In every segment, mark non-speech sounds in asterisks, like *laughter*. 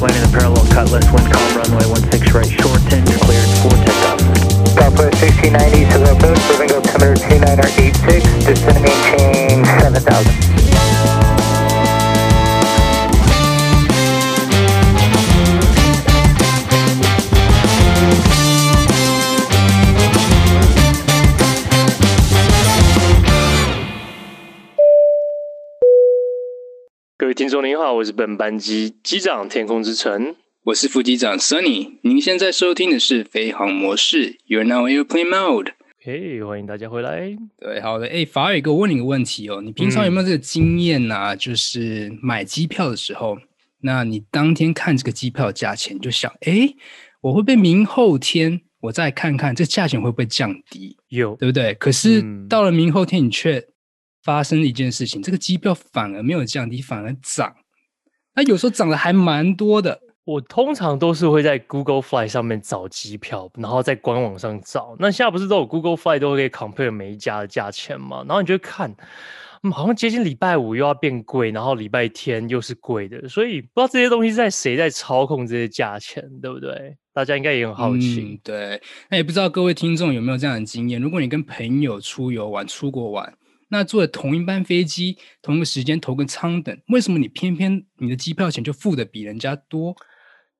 Landing the parallel cutlass, wind calm, runway 16 right, short shorten, cleared for takeoff. Southwest 1690, civil approach, moving altimeter 2986, descending maintain 7000. 听众您好，我是本班机机长天空之城，我是副机长 Sunny。您现在收听的是飞航模式，You're now airplane mode。嘿，欢迎大家回来。对，好的。哎，法尔哥，我问你个问题哦，你平常有没有这个经验啊？嗯、就是买机票的时候，那你当天看这个机票价钱，就想，哎，我会不会明后天我再看看这价钱会不会降低？有，对不对？可是到了明后天，你却发生一件事情，这个机票反而没有降低，反而涨。那有时候涨得还蛮多的。我通常都是会在 Google Fly 上面找机票，然后在官网上找。那现在不是都有 Google Fly 都可以 compare 每一家的价钱吗？然后你就会看，嗯，好像接近礼拜五又要变贵，然后礼拜天又是贵的。所以不知道这些东西在谁在操控这些价钱，对不对？大家应该也很好奇。嗯，对。那也不知道各位听众有没有这样的经验？如果你跟朋友出游玩、出国玩。那坐同一班飞机，同一个时间，同个舱等，为什么你偏偏你的机票钱就付的比人家多？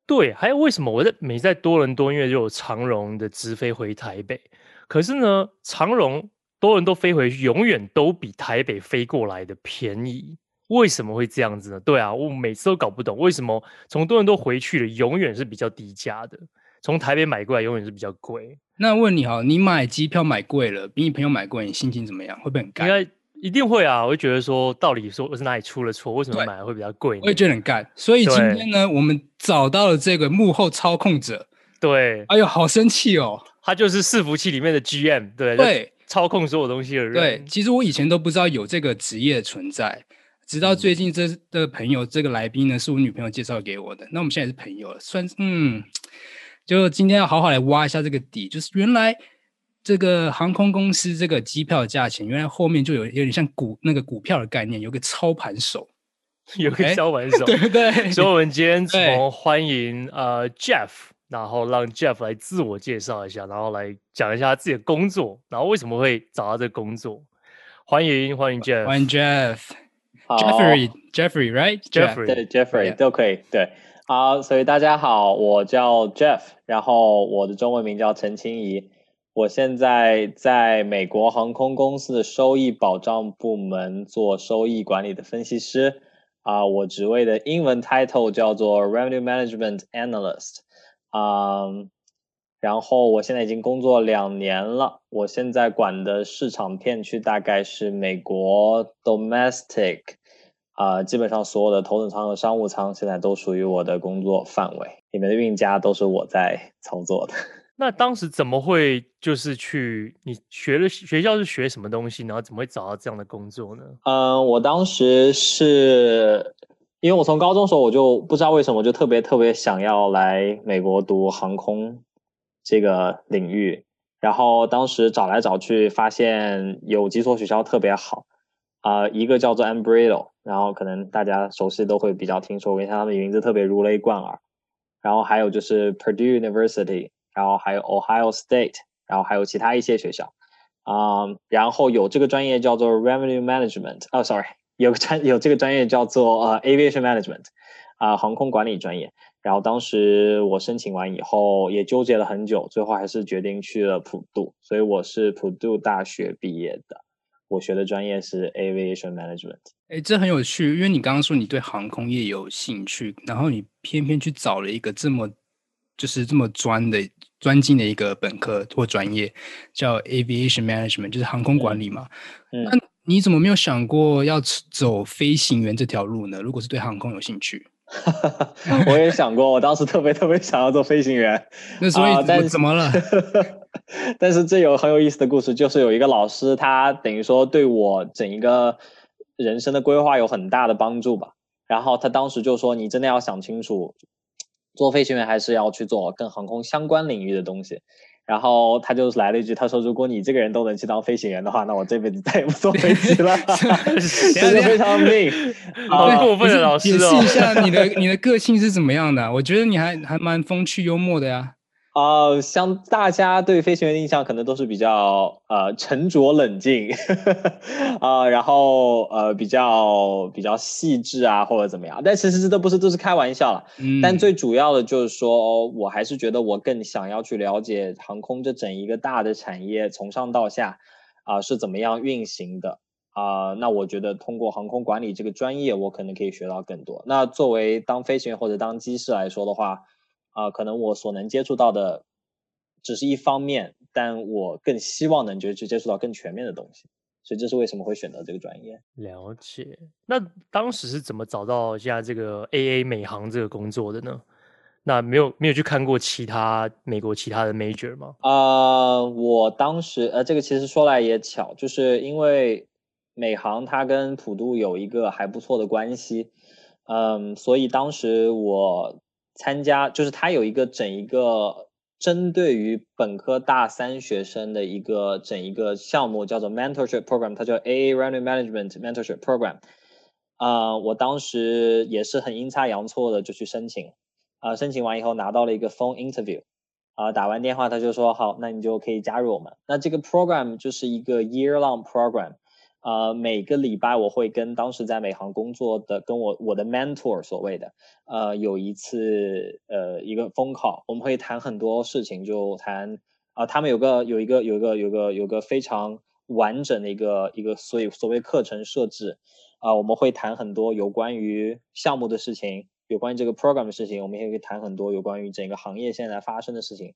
对，还有为什么我在每在多伦多，因为就有长荣的直飞回台北，可是呢，长荣多伦多飞回去永远都比台北飞过来的便宜，为什么会这样子呢？对啊，我每次都搞不懂为什么从多伦多回去的永远是比较低价的，从台北买过来永远是比较贵。那问你哈，你买机票买贵了，比你朋友买贵，你心情怎么样？会不会很干？应该一定会啊！我会觉得说，到底说我是哪里出了错？为什么买的会比较贵？我也觉得很干。所以今天呢，我们找到了这个幕后操控者。对，哎呦，好生气哦！他就是伺服器里面的 GM，对对，操控所有东西的人。对，其实我以前都不知道有这个职业存在，直到最近这的朋友这个来宾呢，是我女朋友介绍给我的。那我们现在是朋友了，算嗯。就今天要好好来挖一下这个底，就是原来这个航空公司这个机票的价钱，原来后面就有有点像股那个股票的概念，有个操盘手，*laughs* 有个操盘手，*laughs* 对不对？所以我们今天从欢迎呃 Jeff，然后让 Jeff 来自我介绍一下，然后来讲一下自己的工作，然后为什么会找到这个工作。欢迎欢迎 Jeff，欢迎 Jeff，Jeffrey，Jeffrey，right？Jeffrey，对，Jeffrey 都可以，对。好，所以大家好，我叫 Jeff，然后我的中文名叫陈清怡，我现在在美国航空公司的收益保障部门做收益管理的分析师，啊，我职位的英文 title 叫做 Revenue Management Analyst，啊，然后我现在已经工作两年了，我现在管的市场片区大概是美国 Domestic。啊、呃，基本上所有的头等舱和商务舱现在都属于我的工作范围，里面的运价都是我在操作的。*laughs* 那当时怎么会就是去你学了学校是学什么东西，然后怎么会找到这样的工作呢？嗯、呃，我当时是因为我从高中时候我就不知道为什么我就特别特别想要来美国读航空这个领域，然后当时找来找去发现有几所学校特别好。啊、呃，一个叫做 Embry-Riddle，然后可能大家熟悉都会比较听说过，因为他们名字特别如雷贯耳。然后还有就是 Purdue University，然后还有 Ohio State，然后还有其他一些学校。啊、然后有这个专业叫做 Revenue Management，哦，sorry，有个专有这个专业叫做呃 Aviation Management，啊、航空管理专业。然后当时我申请完以后也纠结了很久，最后还是决定去了普渡，所以我是普渡大学毕业的。我学的专业是 Aviation Management。哎，这很有趣，因为你刚刚说你对航空业有兴趣，然后你偏偏去找了一个这么就是这么专的专精的一个本科或专业，叫 Aviation Management，就是航空管理嘛。嗯。那你怎么没有想过要走飞行员这条路呢？如果是对航空有兴趣。*laughs* 我也想过，我当时特别特别想要做飞行员。那所以怎么了？*laughs* 但是这有很有意思的故事，就是有一个老师，他等于说对我整一个人生的规划有很大的帮助吧。然后他当时就说：“你真的要想清楚，做飞行员还是要去做跟航空相关领域的东西。”然后他就来了一句，他说：“如果你这个人都能去当飞行员的话，那我这辈子再也不坐飞机了。*laughs* ”真的非常命，*laughs* 好过分的老师哦！解释一下你的 *laughs* 你的个性是怎么样的？我觉得你还还蛮风趣幽默的呀。呃，像大家对飞行员的印象可能都是比较呃沉着冷静，*laughs* 啊、呃，然后呃比较比较细致啊或者怎么样，但其实这都不是，都是开玩笑了。嗯，但最主要的就是说，我还是觉得我更想要去了解航空这整一个大的产业从上到下啊、呃、是怎么样运行的啊、呃。那我觉得通过航空管理这个专业，我可能可以学到更多。那作为当飞行员或者当机师来说的话。啊、呃，可能我所能接触到的只是一方面，但我更希望能就去接触到更全面的东西，所以这是为什么会选择这个专业。了解。那当时是怎么找到现在这个 AA 美航这个工作的呢？那没有没有去看过其他美国其他的 major 吗？啊、呃，我当时呃，这个其实说来也巧，就是因为美航它跟普渡有一个还不错的关系，嗯，所以当时我。参加就是他有一个整一个针对于本科大三学生的一个整一个项目，叫做 mentorship program，它叫 AA Revenue Management Mentorship Program。啊、我当时也是很阴差阳错的就去申请，啊、申请完以后拿到了一个 phone interview，啊、打完电话他就说好，那你就可以加入我们。那这个 program 就是一个 year long program。呃，每个礼拜我会跟当时在美航工作的，跟我我的 mentor 所谓的，呃，有一次呃一个 phone call，我们会谈很多事情，就谈啊、他们有个有一个有一个有一个有个非常完整的一个一个所以所谓课程设置啊、我们会谈很多有关于项目的事情，有关于这个 program 的事情，我们也会谈很多有关于整个行业现在发生的事情，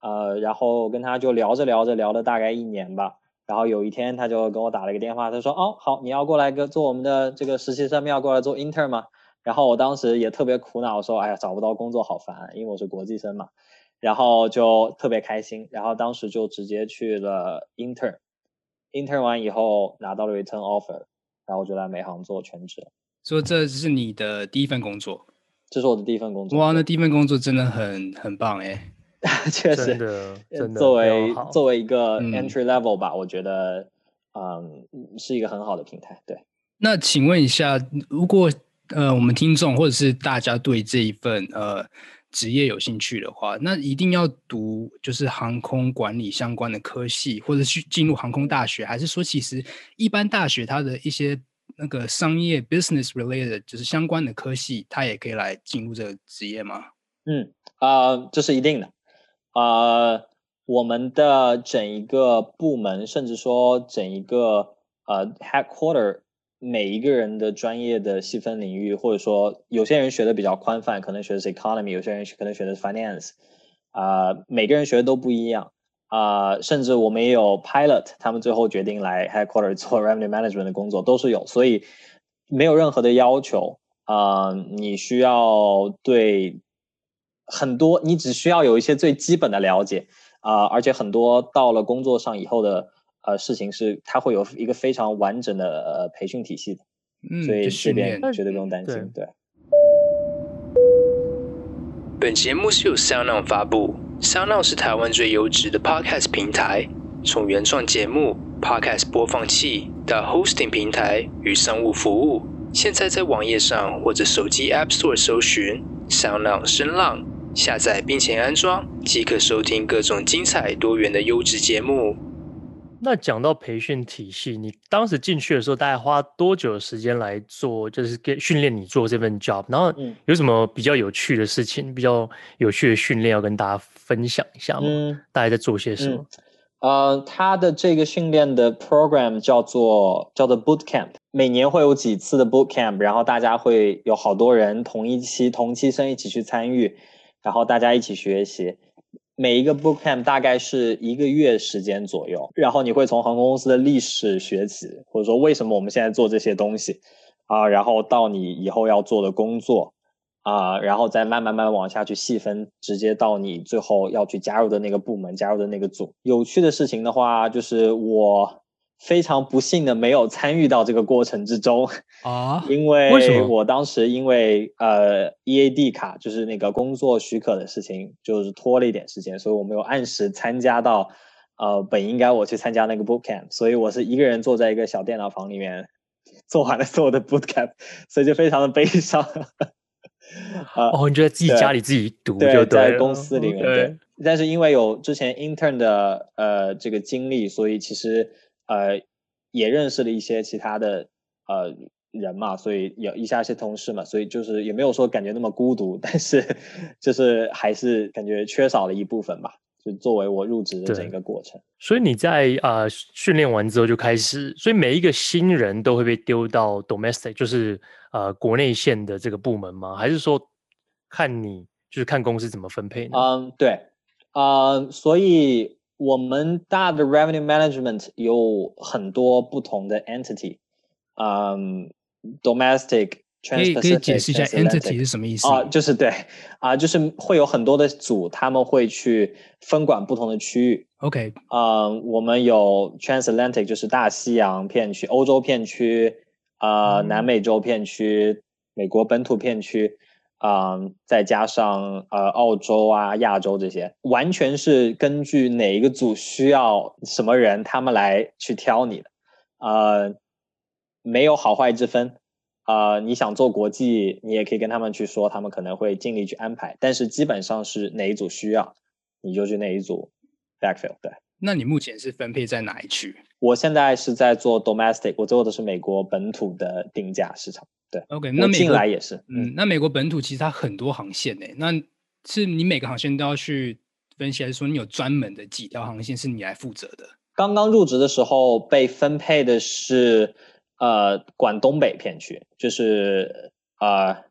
呃，然后跟他就聊着聊着聊了大概一年吧。然后有一天，他就跟我打了一个电话，他说：“哦，好，你要过来跟做我们的这个实习生，要过来做 intern 吗？”然后我当时也特别苦恼，说：“哎呀，找不到工作好烦，因为我是国际生嘛。”然后就特别开心，然后当时就直接去了 intern，intern 完以后拿到了 return offer，然后就来美航做全职。说这是你的第一份工作？这是我的第一份工作。哇，那第一份工作真的很很棒哎。*laughs* 确实，真的，真的作为作为一个 entry level 吧，嗯、我觉得，嗯，是一个很好的平台。对，那请问一下，如果呃我们听众或者是大家对这一份呃职业有兴趣的话，那一定要读就是航空管理相关的科系，或者去进入航空大学，还是说其实一般大学它的一些那个商业 business related 就是相关的科系，它也可以来进入这个职业吗？嗯，啊、呃，这是一定的。啊我们的整一个部门，甚至说整一个呃、headquarter，每一个人的专业的细分领域，或者说有些人学的比较宽泛，可能学的是 economy，有些人可能学的是 finance，啊、每个人学的都不一样啊甚至我们也有 pilot，他们最后决定来 headquarter *laughs* 做 revenue management 的工作，都是有，所以没有任何的要求啊你需要对。很多，你只需要有一些最基本的了解啊、呃，而且很多到了工作上以后的呃事情是，它会有一个非常完整的呃培训体系的，嗯，所以这边绝对不用担心。对，对本节目是由 SoundOn 发布，SoundOn 是台湾最优质的 Podcast 平台，从原创节目、Podcast 播放器到 Hosting 平台与商务服务，现在在网页上或者手机 App Store 搜寻 SoundOn 声浪。下载并且安装，即可收听各种精彩多元的优质节目。那讲到培训体系，你当时进去的时候，大概花多久的时间来做，就是给训练你做这份 job？然后有什么比较有趣的事情，比较有趣的训练要跟大家分享一下吗？嗯、大家在做些什么？呃，他的这个训练的 program 叫做叫做 boot camp，每年会有几次的 boot camp，然后大家会有好多人同一期同期生一起去参与。然后大家一起学习，每一个 bootcamp 大概是一个月时间左右。然后你会从航空公司的历史学起，或者说为什么我们现在做这些东西啊，然后到你以后要做的工作啊，然后再慢慢慢慢往下去细分，直接到你最后要去加入的那个部门、加入的那个组。有趣的事情的话，就是我非常不幸的没有参与到这个过程之中啊，*laughs* 因为为什么我当时因为呃 EAD 卡就是那个工作许可的事情，就是拖了一点时间，所以我没有按时参加到呃本应该我去参加那个 boot camp，所以我是一个人坐在一个小电脑房里面做完了所有的 boot camp，*laughs* 所以就非常的悲伤。啊、哦，你就在自己家里自己读就在公司里面对。但是因为有之前 intern 的呃这个经历，所以其实呃也认识了一些其他的呃人嘛，所以有一下一些同事嘛，所以就是也没有说感觉那么孤独，但是就是还是感觉缺少了一部分吧。就作为我入职的整个过程，所以你在呃训练完之后就开始，所以每一个新人都会被丢到 domestic，就是呃国内线的这个部门吗？还是说看你就是看公司怎么分配呢？嗯，对，嗯，所以我们大的 revenue management 有很多不同的 entity，嗯，domestic。可以可以解释一下 entity 是什么意思啊？就是对啊，就是会有很多的组，他们会去分管不同的区域。OK，嗯、呃，我们有 Transatlantic，就是大西洋片区、欧洲片区，啊、呃，南美洲片区、美国本土片区，啊、再加上呃澳洲啊、亚洲这些，完全是根据哪一个组需要什么人，他们来去挑你的，呃，没有好坏之分。啊、呃，你想做国际，你也可以跟他们去说，他们可能会尽力去安排。但是基本上是哪一组需要，你就去哪一组 backfill。对，那你目前是分配在哪一区？我现在是在做 domestic，我做的是美国本土的定价市场。对，OK，那进来也是。嗯，那美国本土其实它很多航线诶，那是你每个航线都要去分析，还是说你有专门的几条航线是你来负责的？刚刚入职的时候被分配的是。呃，管东北片区，就是呃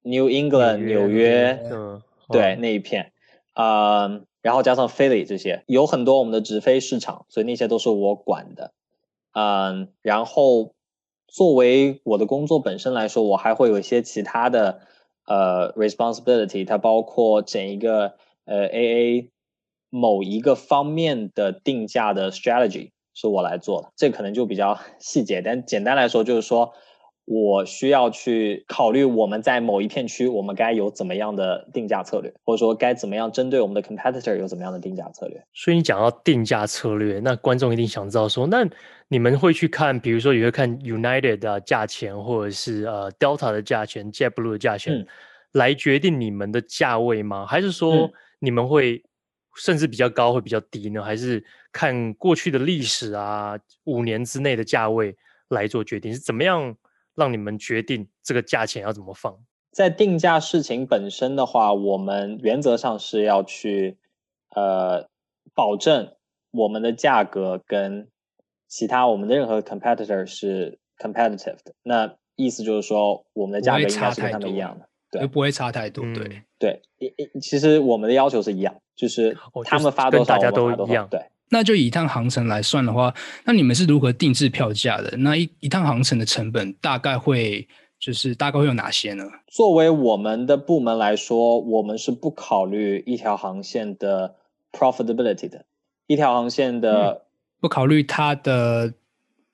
，New England 纽约，嗯，对那一片，呃，然后加上 Philly 这些，有很多我们的直飞市场，所以那些都是我管的，嗯、然后作为我的工作本身来说，我还会有一些其他的呃 responsibility，它包括整一个呃 AA 某一个方面的定价的 strategy。是我来做的，这可能就比较 *laughs* 细节，但简单来说就是说，我需要去考虑我们在某一片区，我们该有怎么样的定价策略，或者说该怎么样针对我们的 competitor 有怎么样的定价策略。所以你讲到定价策略，那观众一定想知道说，那你们会去看，比如说也会看 United 的价钱，或者是呃 Delta 的价钱，JetBlue 的价钱，嗯、来决定你们的价位吗？还是说你们会甚至比较高，会比较低呢？还是？看过去的历史啊，五年之内的价位来做决定，是怎么样让你们决定这个价钱要怎么放？在定价事情本身的话，我们原则上是要去呃保证我们的价格跟其他我们的任何 competitor 是 competitive 的。那意思就是说，我们的价格应该是跟他们一样的，对，不会差太多。对、嗯、对，其实我们的要求是一样，就是他们发多少，大家都一样，对。那就以一趟航程来算的话，那你们是如何定制票价的？那一一趟航程的成本大概会就是大概会有哪些呢？作为我们的部门来说，我们是不考虑一条航线的 profitability 的，一条航线的、嗯、不考虑它的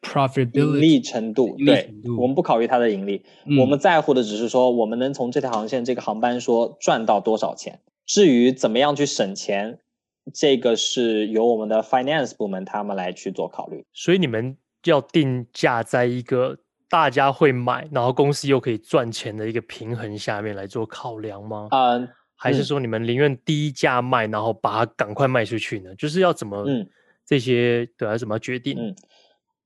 profitability 盈利程度。对，我们不考虑它的盈利，嗯、我们在乎的只是说我们能从这条航线这个航班说赚到多少钱。至于怎么样去省钱。这个是由我们的 finance 部门他们来去做考虑，所以你们要定价在一个大家会买，然后公司又可以赚钱的一个平衡下面来做考量吗？嗯，还是说你们宁愿低价卖，然后把它赶快卖出去呢？就是要怎么嗯这些对要怎么决定？嗯，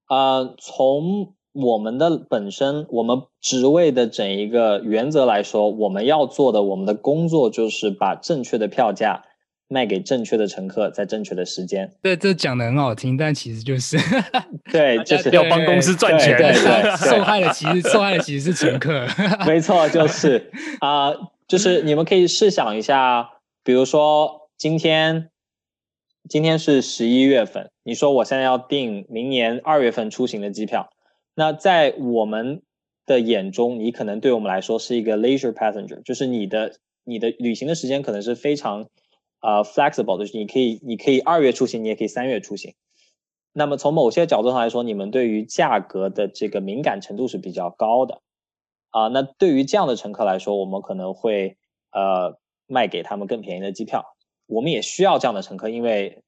呃，从我们的本身我们职位的整一个原则来说，我们要做的我们的工作就是把正确的票价。卖给正确的乘客，在正确的时间。对，这讲的很好听，但其实就是，*laughs* 对，就是要帮公司赚钱。对，对，对，*laughs* 对，受害的其实受害的其实是乘客。*laughs* 没错，就是啊、呃，就是你们可以试想一下，比如说今天，今天是十一月份，你说我现在要订明年二月份出行的机票，那在我们的眼中，你可能对我们来说是一个 leisure passenger，就是你的你的旅行的时间可能是非常。呃、，flexible 就是你可以，你可以二月出行，你也可以三月出行。那么从某些角度上来说，你们对于价格的这个敏感程度是比较高的啊。那对于这样的乘客来说，我们可能会呃卖给他们更便宜的机票。我们也需要这样的乘客，因为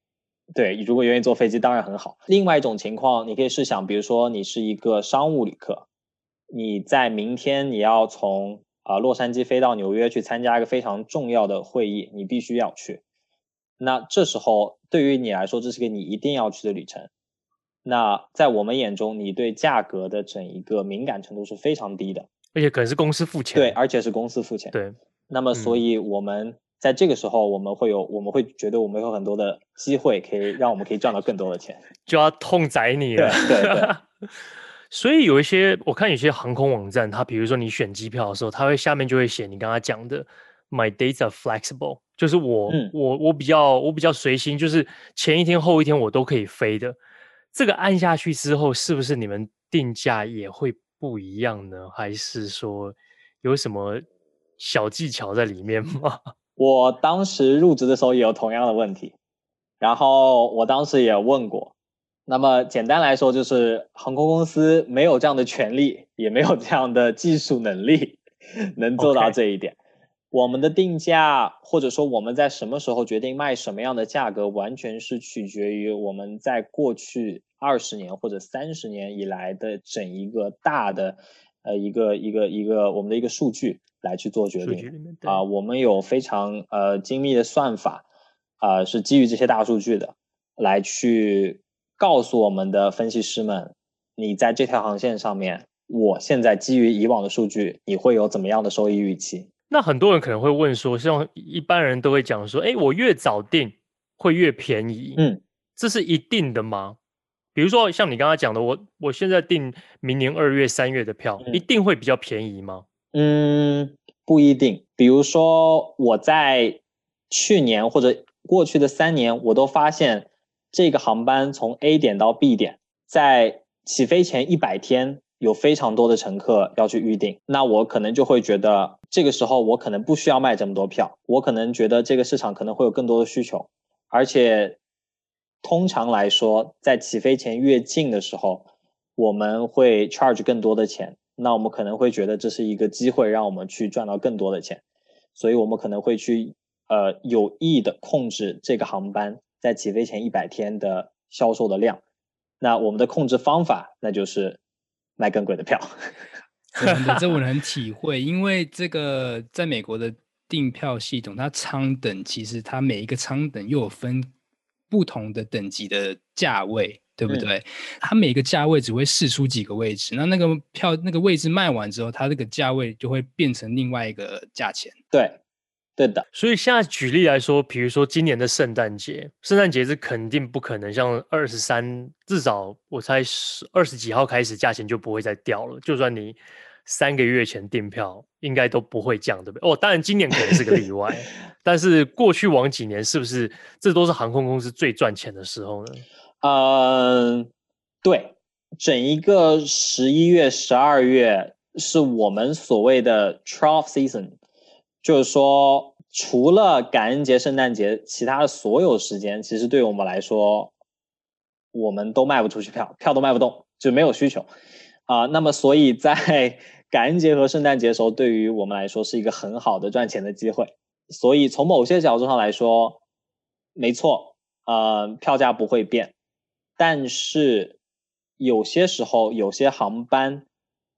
对，如果愿意坐飞机当然很好。另外一种情况，你可以试想，比如说你是一个商务旅客，你在明天你要从啊洛杉矶飞到纽约去参加一个非常重要的会议，你必须要去。那这时候对于你来说，这是个你一定要去的旅程。那在我们眼中，你对价格的整一个敏感程度是非常低的，而且可能是公司付钱。对，而且是公司付钱。对。那么，所以我们在这个时候，我们会有，嗯、我们会觉得我们有很多的机会，可以让我们可以赚到更多的钱。就要痛宰你了。对对对。*laughs* 所以有一些，我看有些航空网站，它比如说你选机票的时候，它会下面就会写你刚刚讲的。My dates are flexible，就是我、嗯、我我比较我比较随心，就是前一天后一天我都可以飞的。这个按下去之后，是不是你们定价也会不一样呢？还是说有什么小技巧在里面吗？*laughs* 我当时入职的时候也有同样的问题，然后我当时也问过。那么简单来说，就是航空公司没有这样的权利，也没有这样的技术能力，能做到这一点。我们的定价，或者说我们在什么时候决定卖什么样的价格，完全是取决于我们在过去二十年或者三十年以来的整一个大的，呃，一个一个一个我们的一个数据来去做决定。啊、呃，我们有非常呃精密的算法，啊、呃，是基于这些大数据的，来去告诉我们的分析师们，你在这条航线上面，我现在基于以往的数据，你会有怎么样的收益预期？那很多人可能会问说，像一般人都会讲说，哎，我越早订会越便宜，嗯，这是一定的吗？比如说像你刚刚讲的，我我现在订明年二月、三月的票，嗯，一定会比较便宜吗？嗯，不一定。比如说我在去年或者过去的三年，我都发现这个航班从 A 点到 B 点，在起飞前一百天。有非常多的乘客要去预订，那我可能就会觉得这个时候我可能不需要卖这么多票，我可能觉得这个市场可能会有更多的需求，而且通常来说，在起飞前越近的时候，我们会 charge 更多的钱，那我们可能会觉得这是一个机会，让我们去赚到更多的钱，所以我们可能会去呃有意的控制这个航班在起飞前一百天的销售的量，那我们的控制方法那就是。卖更贵的票，*laughs* 的，这我能体会，因为这个在美国的订票系统，它舱等其实它每一个舱等又有分不同的等级的价位，对不对？嗯、它每个价位只会试出几个位置，那那个票那个位置卖完之后，它这个价位就会变成另外一个价钱，对。对的，所以现在举例来说，比如说今年的圣诞节，圣诞节是肯定不可能像二十三，至少我猜十二十几号开始，价钱就不会再掉了。就算你三个月前订票，应该都不会降，对不对？哦，当然今年可能是个例外，*laughs* 但是过去往几年是不是这都是航空公司最赚钱的时候呢？嗯，对，整一个十一月、十二月是我们所谓的 trough season。就是说，除了感恩节、圣诞节，其他的所有时间，其实对我们来说，我们都卖不出去票，票都卖不动，就没有需求啊、那么，所以在 *laughs* 感恩节和圣诞节的时候，对于我们来说是一个很好的赚钱的机会。所以，从某些角度上来说，没错，呃，票价不会变，但是有些时候，有些航班。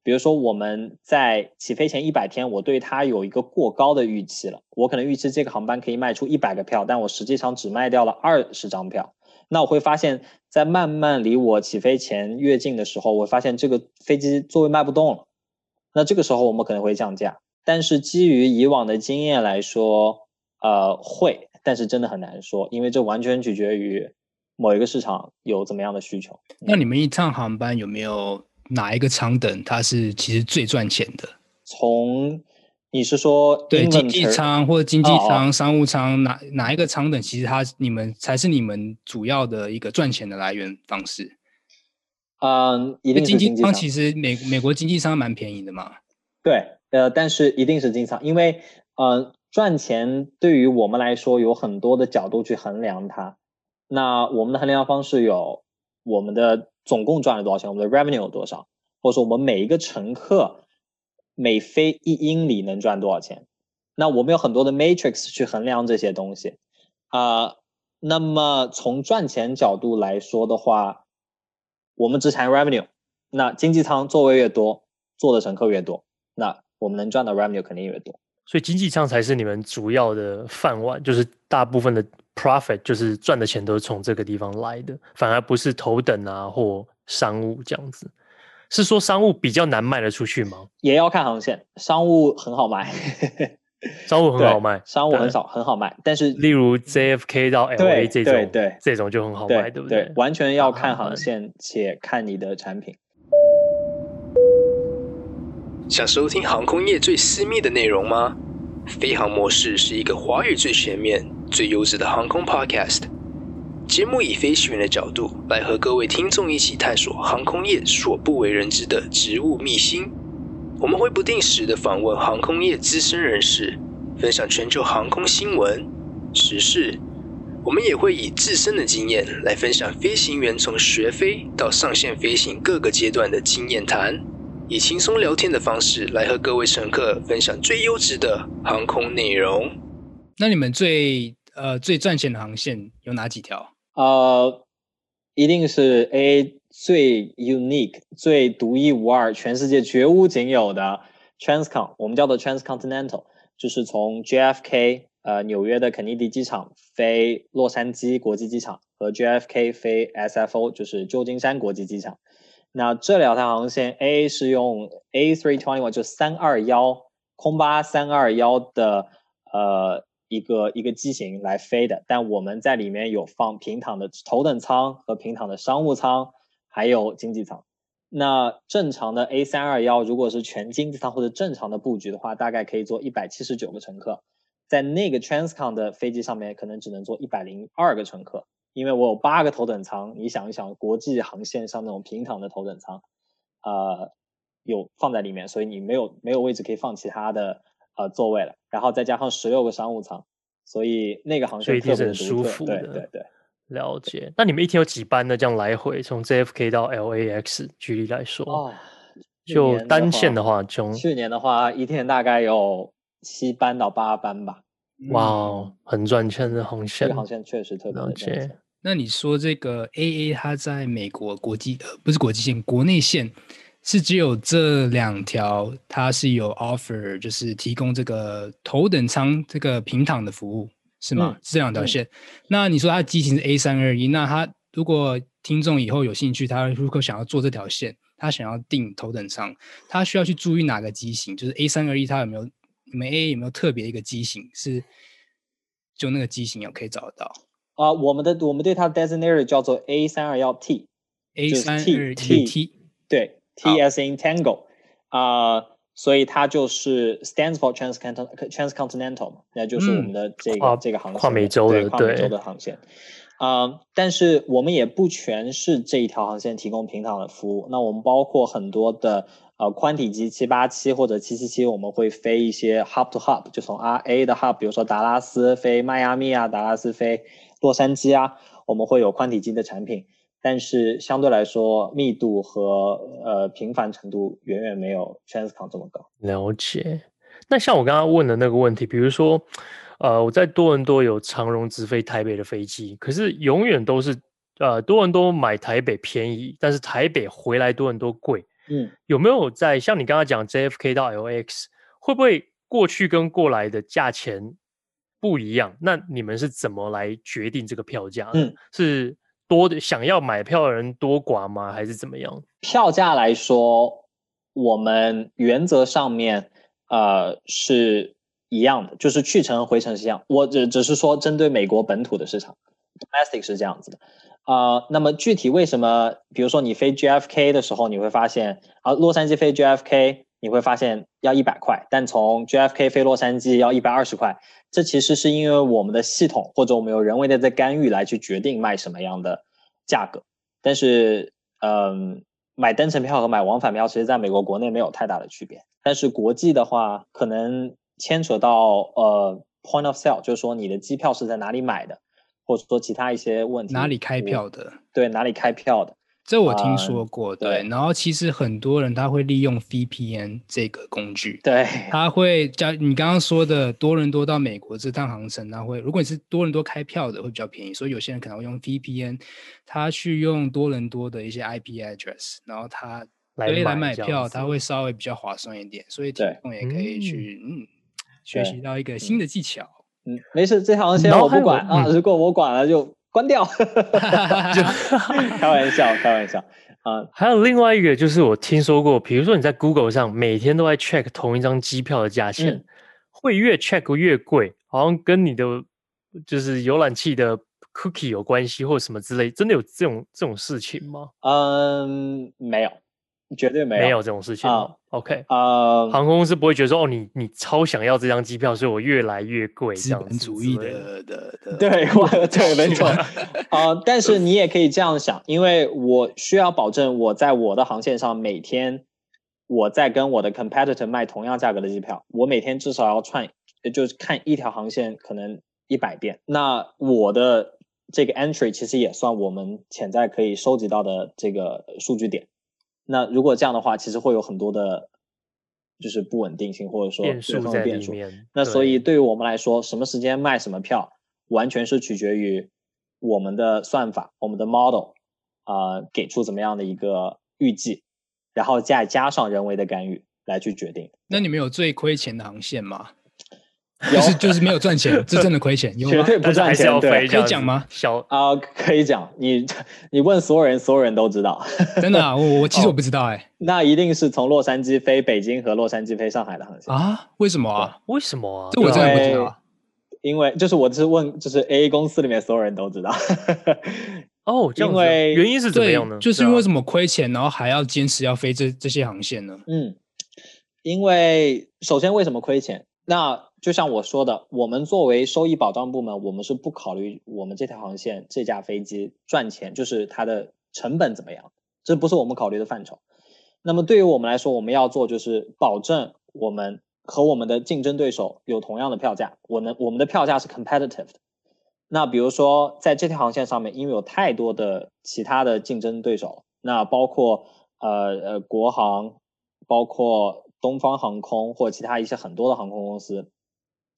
比如说，我们在起飞前一百天，我对它有一个过高的预期了。我可能预期这个航班可以卖出一百个票，但我实际上只卖掉了二十张票。那我会发现，在慢慢离我起飞前越近的时候，我发现这个飞机座位卖不动了。那这个时候我们可能会降价。但是基于以往的经验来说，呃，会，但是真的很难说，因为这完全取决于某一个市场有怎么样的需求。那你们一趟航班有没有？哪一个舱等它是其实最赚钱的？从你是说对经济舱或者经济舱、商务舱哪哪一个舱等，其实它你们才是你们主要的一个赚钱的来源方式。嗯，一定经济舱。其实美美国经济舱蛮便宜的嘛。对，呃，但是一定是经济舱，因为呃赚钱对于我们来说有很多的角度去衡量它。那我们的衡量方式有。我们的总共赚了多少钱，我们的 revenue 有多少，或者说我们每一个乘客每飞一英里能赚多少钱。那我们有很多的 matrix 去衡量这些东西啊、那么从赚钱角度来说的话，我们只谈 revenue。那经济舱座位越多，坐的乘客越多，那我们能赚的 revenue 肯定越多。所以经济舱才是你们主要的饭碗，就是大部分的 profit 就是赚的钱都是从这个地方来的，反而不是头等啊或商务这样子。是说商务比较难卖得出去吗？也要看航线，商务很好卖，*laughs* 商务很好卖，商务很少很好卖。但是例如 JFK 到 LA 这种，对对，这种就很好卖，对，对不对？对，完全要看航线，且看你的产品。想收听航空业最私密的内容吗？飞航模式是一个华语最全面、最优质的航空 podcast。节目以飞行员的角度来和各位听众一起探索航空业所不为人知的职务秘辛。我们会不定时的访问航空业资深人士，分享全球航空新闻、时事。我们也会以自身的经验来分享飞行员从学飞到上线飞行各个阶段的经验谈。以轻松聊天的方式来和各位乘客分享最优质的航空内容。那你们最呃最赚钱的航线有哪几条？呃，一定是 A 最 unique、最独一无二、全世界绝无仅有的 Transcon，我们叫做 Transcontinental，就是从 JFK 呃纽约的肯尼迪机场飞洛杉矶国际机场，和 JFK 飞 SFO，就是旧金山国际机场。那这两条航线，AA 是用 A321，就三二幺空巴三二幺的呃一个一个机型来飞的，但我们在里面有放平躺的头等舱和平躺的商务舱，还有经济舱。那正常的 A 三二幺如果是全经济舱或者正常的布局的话，大概可以坐一百七十九个乘客，在那个 Transcon 的飞机上面可能只能坐一百零二个乘客。因为我有八个头等舱，你想一想，国际航线上那种平躺的头等舱，呃，有放在里面，所以你没有没有位置可以放其他的呃座位了。然后再加上十六个商务舱，所以那个航线特别很舒服的。对对对，了解。那你们一天有几班呢？这样来回从 JFK 到 LAX，举例来说，哦，就单线的话，从去年的话，一天大概有七班到八班吧。哇哦，很赚钱的航线，这个航线确实特别赚钱。那你说这个 AA 它在美国国际呃不是国际线，国内线是只有这两条，它是有 offer，就是提供这个头等舱这个平躺的服务，是吗？嗯、是这两条线。嗯、那你说它机型是 A 三二一，那它如果听众以后有兴趣，他如果想要做这条线，他想要订头等舱，他需要去注意哪个机型？就是 A 三二一，它有没有你们 AA 有没有特别一个机型是就那个机型也可以找得到？啊、uh，我们的我们对它的 designator 叫做 A 三二幺 T，A 三二一 T，对，T as in Tango，啊、uh，所以它就是 stands for transcontinental transcontinental 嘛，那就是我们的这个、嗯、这个航线，跨美洲的，对，跨美洲的航线。啊、uh，但是我们也不全是这一条航线提供平躺的服务，那我们包括很多的。呃，宽体机七八七或者七七七，我们会飞一些 hub to hub，就从 RA 的 hub，比如说达拉斯飞迈阿密啊，达拉斯飞洛杉矶啊，我们会有宽体机的产品，但是相对来说密度和呃频繁程度远远没有 Transcon 这么高。了解。那像我刚刚问的那个问题，比如说，呃，我在多伦多有长荣直飞台北的飞机，可是永远都是呃多伦多买台北便宜，但是台北回来多伦多贵。嗯，有没有在像你刚刚讲 JFK 到 LAX，会不会过去跟过来的价钱不一样？那你们是怎么来决定这个票价？嗯，是多的想要买票的人多寡吗？还是怎么样？票价来说，我们原则上面呃是一样的，就是去程回程是一样。我只只是说针对美国本土的市场，domestic 是这样子的。啊、那么具体为什么？比如说你飞 JFK 的时候，你会发现啊，洛杉矶飞 JFK 你会发现要一百块，但从 JFK 飞洛杉矶要一百二十块。这其实是因为我们的系统或者我们有人为的在干预来去决定卖什么样的价格。但是，嗯，买单程票和买往返票，其实在美国国内没有太大的区别。但是国际的话，可能牵扯到呃 point of sale，就是说你的机票是在哪里买的。或者说其他一些问题。哪里开票的？对，哪里开票的？这我听说过，嗯、对，对。然后其实很多人他会利用 VPN 这个工具，对，他会叫你刚刚说的多伦多到美国这趟航程，他会如果你是多伦多开票的会比较便宜，所以有些人可能会用 VPN，他去用多伦多的一些 IP address，然后他来来买票，他会稍微比较划算一点，所以听众也可以去嗯，嗯学习到一个新的技巧。嗯，没事，这条线我不管啊，如果我管了就。关掉，*laughs* 就 *laughs* 开玩笑，开玩笑啊！Uh, 还有另外一个，就是我听说过，比如说你在 Google 上每天都在 check 同一张机票的价钱，嗯、会越 check 越贵，好像跟你的就是浏览器的 cookie 有关系，或者什么之类，真的有这种这种事情吗？嗯，没有。绝对没有，没有这种事情。啊、OK，呃，航空公司不会觉得说，哦，你你超想要这张机票，所以我越来越贵。资本主义的的的，对，对，没错。啊、呃，但是你也可以这样想，因为我需要保证我在我的航线上每天我在跟我的 competitor 卖同样价格的机票，我每天至少要串，就是看一条航线可能一百遍。那我的这个 entry 其实也算我们潜在可以收集到的这个数据点。那如果这样的话，其实会有很多的，就是不稳定性，或者说变数在里面。那所以对于我们来说，什么时间卖什么票，完全是取决于我们的算法、我们的 model 啊、呃，给出怎么样的一个预计，然后再加上人为的干预来去决定。那你们有最亏钱的航线吗？就是就是没有赚钱，*laughs* 这真的亏钱？绝对不赚钱，对，可以讲吗？小啊、呃，可以讲。你你问所有人，所有人都知道。*laughs* 真的啊，我我其实我不知道哎、欸。那一定是从洛杉矶飞北京和洛杉矶飞上海的航线啊？为什么啊？为什么啊？这我真的不知道。因为就是我是问，就是 A 公司里面所有人都知道。*laughs* 哦，因为原因是怎么样呢？就是因为什么亏钱，然后还要坚持要飞这这些航线呢？嗯，因为首先为什么亏钱？那就像我说的，我们作为收益保障部门，我们是不考虑我们这条航线这架飞机赚钱，就是它的成本怎么样，这不是我们考虑的范畴。那么对于我们来说，我们要做就是保证我们和我们的竞争对手有同样的票价，我们我们的票价是 competitive 的。那比如说在这条航线上面，因为有太多的其他的竞争对手，那包括呃呃国航，包括东方航空或其他一些很多的航空公司。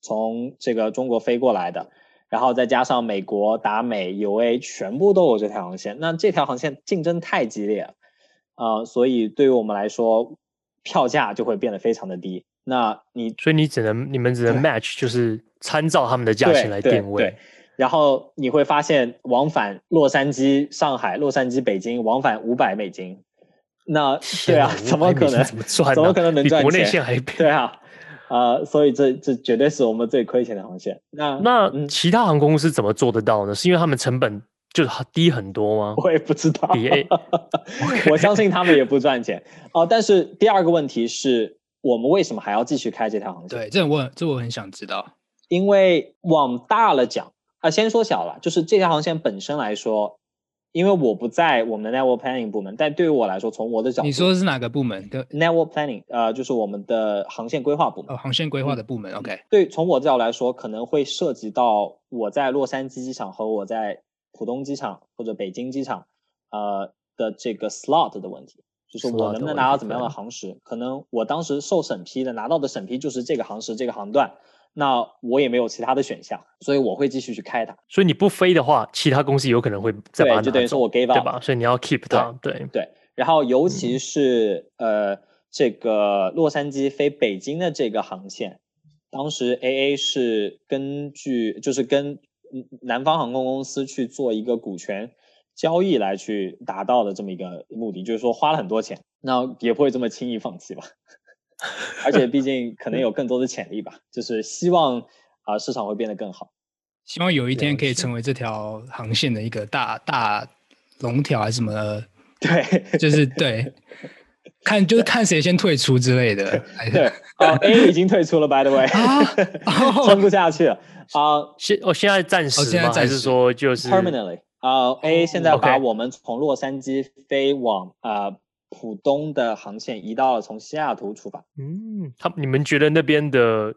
从这个中国飞过来的，然后再加上美国、达美、UA，全部都有这条航线。那这条航线竞争太激烈了，啊、呃，所以对于我们来说，票价就会变得非常的低。那你所以你只能你们只能 match，就是参照他们的价钱来定位。对，对，然后你会发现，往返洛杉矶、上海、洛杉矶、北京，往返五百美金。那 *laughs* 对啊，怎么可能？怎么赚、啊？*laughs* 怎么可能能赚钱？比国内线还？对啊。啊、呃，所以这这绝对是我们最亏钱的航线。那那其他航空公司怎么做得到呢？是因为他们成本就是低很多吗？我也不知道。*laughs* 我相信他们也不赚钱哦、呃。但是第二个问题是我们为什么还要继续开这条航线？对，这我这我很想知道。因为往大了讲啊、呃，先说小了，就是这条航线本身来说。因为我不在我们的 network planning 部门，但对于我来说，从我的角度，你说的是哪个部门的 network planning？呃，就是我们的航线规划部门。哦，航线规划的部门。嗯、OK。对，从我的角度来说，可能会涉及到我在洛杉矶机场和我在浦东机场或者北京机场，呃的这个 slot 的问题，就是我能不能拿到怎么样的航时？可能我当时受审批的拿到的审批就是这个航时这个航段。那我也没有其他的选项，所以我会继续去开它。所以你不飞的话，其他公司有可能会再把它拿走，就等于说我 give up，对吧？所以你要 keep 它，对对，对。然后尤其是、嗯、呃这个洛杉矶飞北京的这个航线，当时 AA 是根据就是跟南方航空公司去做一个股权交易来去达到的这么一个目的，就是说花了很多钱，那也不会这么轻易放弃吧。而且毕竟可能有更多的潜力吧，就是希望啊、呃、市场会变得更好，希望有一天可以成为这条航线的一个大大龙条还是什么？对，就是对，看就是看谁先退出之类的。对，哦，A 已经退出了，by the way，啊，撑不下去了啊。现我现在暂时吗？现在还是说就是 permanently 啊？A 现在把我们从洛杉矶飞往啊。呃浦东的航线移到了从西雅图出发。嗯，他你们觉得那边的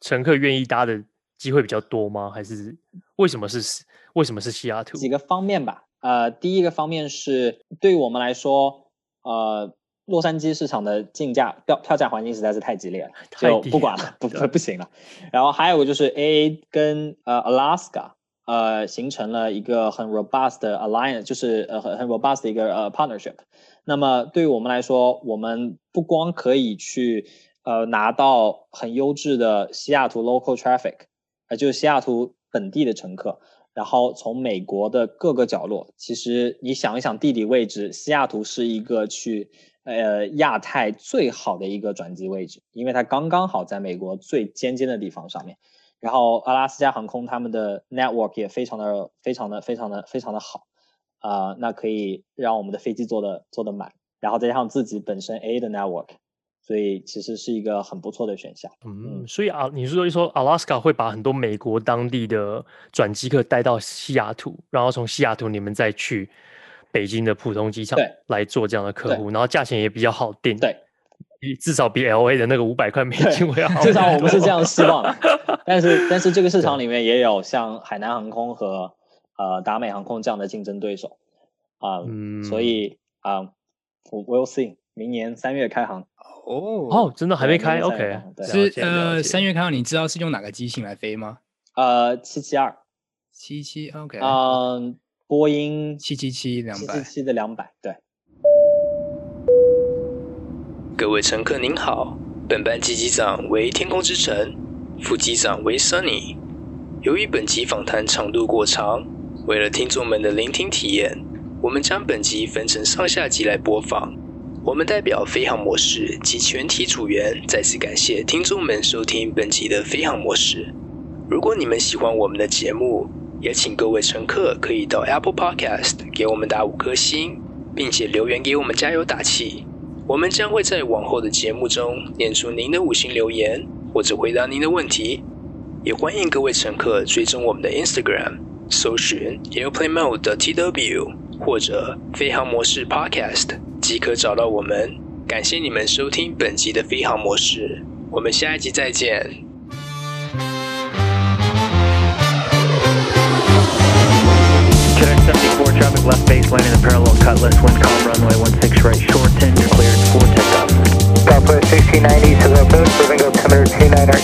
乘客愿意搭的机会比较多吗？还是为什么是为什么是西雅图？几个方面吧。呃，第一个方面是对于我们来说，呃，洛杉矶市场的竞价票票价环境实在是太激烈了，就不管了，*laughs* 不不不行了。然后还有个就是 AA 跟呃 Alaska 呃形成了一个很 robust 的 alliance，就是呃很很 robust 的一个呃 partnership。那么对于我们来说，我们不光可以去呃拿到很优质的西雅图 local traffic，呃就是西雅图本地的乘客。然后从美国的各个角落，其实你想一想地理位置，西雅图是一个去呃亚太最好的一个转机位置，因为它刚刚好在美国最尖尖的地方上面。然后阿拉斯加航空他们的 network 也非常的非常的非常的非常的好，啊、呃，那可以让我们的飞机坐的坐的满，然后再加上自己本身 A 的 network。所以其实是一个很不错的选项。嗯，所以啊，你是说一说 Alaska 会把很多美国当地的转机客带到西雅图，然后从西雅图你们再去北京的浦东机场来做这样的客户，然后价钱也比较好定。对，至少比 LA 的那个五百块美金会好。至少我们是这样希望的。*laughs* 但是但是这个市场里面也有像海南航空和呃达美航空这样的竞争对手啊、呃嗯，所以啊、呃、，We'll see，明年三月开航。哦哦，真的还没开，OK，是呃三月开航，你知道是用哪个机型来飞吗？呃，七七二，七七，OK，嗯，波音七七七两百，七七七的两百，对。各位乘客您好，本班机机长为天空之城，副机长为 Sunny。由于本集访谈长度过长，为了听众们的聆听体验，我们将本集分成上下集来播放。我们代表飞航模式及全体组员再次感谢听众们收听本集的飞航模式。如果你们喜欢我们的节目，也请各位乘客可以到 Apple Podcast 给我们打五颗星，并且留言给我们加油打气。我们将会在往后的节目中念出您的五星留言，或者回答您的问题。也欢迎各位乘客追踪我们的 Instagram，搜寻 Airplane Mode 的 TW 或者飞航模式 Podcast。即可找到我们。感谢你们收听本集的飞航模式，我们下一集再见。Cadet 74, traffic left base landing the parallel cutlass, wind calm runway 16 right, short 10, cleared for takeoff. Southwest 1690 to the approach, moving altimeter 29 or